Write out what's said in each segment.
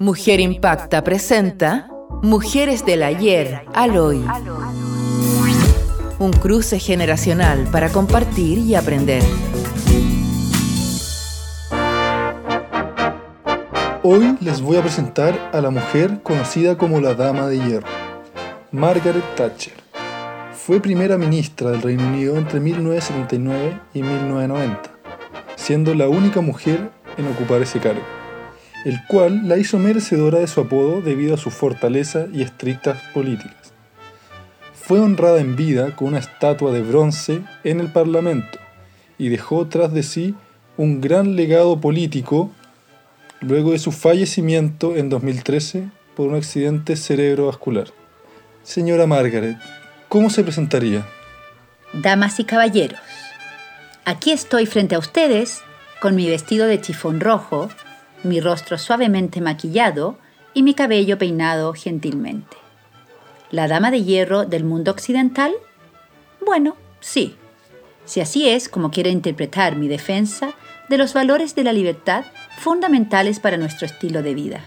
Mujer Impacta presenta Mujeres del Ayer al Hoy. Un cruce generacional para compartir y aprender. Hoy les voy a presentar a la mujer conocida como la Dama de Hierro, Margaret Thatcher. Fue primera ministra del Reino Unido entre 1979 y 1990, siendo la única mujer en ocupar ese cargo el cual la hizo merecedora de su apodo debido a su fortaleza y estrictas políticas. Fue honrada en vida con una estatua de bronce en el Parlamento y dejó tras de sí un gran legado político luego de su fallecimiento en 2013 por un accidente cerebrovascular. Señora Margaret, ¿cómo se presentaría? Damas y caballeros, aquí estoy frente a ustedes con mi vestido de chifón rojo mi rostro suavemente maquillado y mi cabello peinado gentilmente. ¿La dama de hierro del mundo occidental? Bueno, sí. Si así es como quiero interpretar mi defensa de los valores de la libertad fundamentales para nuestro estilo de vida.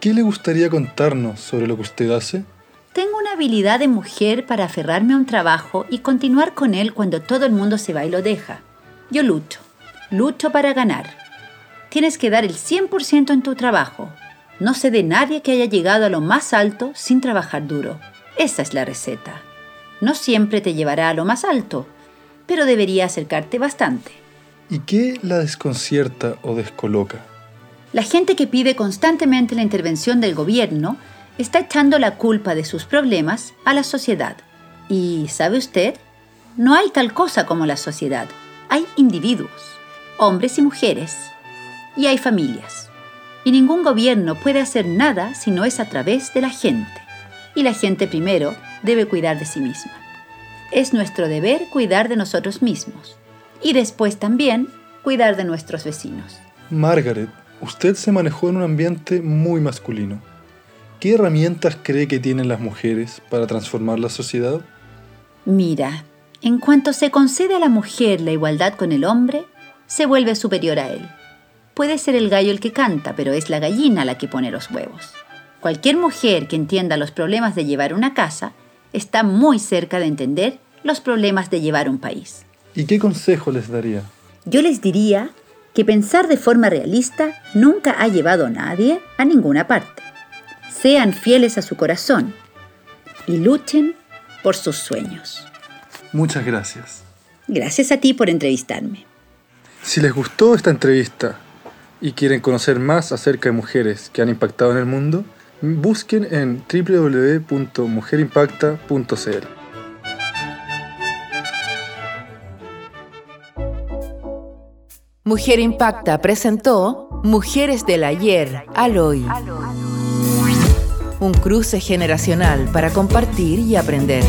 ¿Qué le gustaría contarnos sobre lo que usted hace? Tengo una habilidad de mujer para aferrarme a un trabajo y continuar con él cuando todo el mundo se va y lo deja. Yo lucho, lucho para ganar tienes que dar el 100% en tu trabajo. No sé de nadie que haya llegado a lo más alto sin trabajar duro. Esa es la receta. No siempre te llevará a lo más alto, pero debería acercarte bastante. ¿Y qué la desconcierta o descoloca? La gente que pide constantemente la intervención del gobierno está echando la culpa de sus problemas a la sociedad. Y, ¿sabe usted? No hay tal cosa como la sociedad. Hay individuos, hombres y mujeres, y hay familias. Y ningún gobierno puede hacer nada si no es a través de la gente. Y la gente primero debe cuidar de sí misma. Es nuestro deber cuidar de nosotros mismos. Y después también cuidar de nuestros vecinos. Margaret, usted se manejó en un ambiente muy masculino. ¿Qué herramientas cree que tienen las mujeres para transformar la sociedad? Mira, en cuanto se concede a la mujer la igualdad con el hombre, se vuelve superior a él. Puede ser el gallo el que canta, pero es la gallina la que pone los huevos. Cualquier mujer que entienda los problemas de llevar una casa está muy cerca de entender los problemas de llevar un país. ¿Y qué consejo les daría? Yo les diría que pensar de forma realista nunca ha llevado a nadie a ninguna parte. Sean fieles a su corazón y luchen por sus sueños. Muchas gracias. Gracias a ti por entrevistarme. Si les gustó esta entrevista y quieren conocer más acerca de mujeres que han impactado en el mundo, busquen en www.mujerimpacta.cl. Mujer Impacta presentó Mujeres del Ayer al Hoy. Un cruce generacional para compartir y aprender.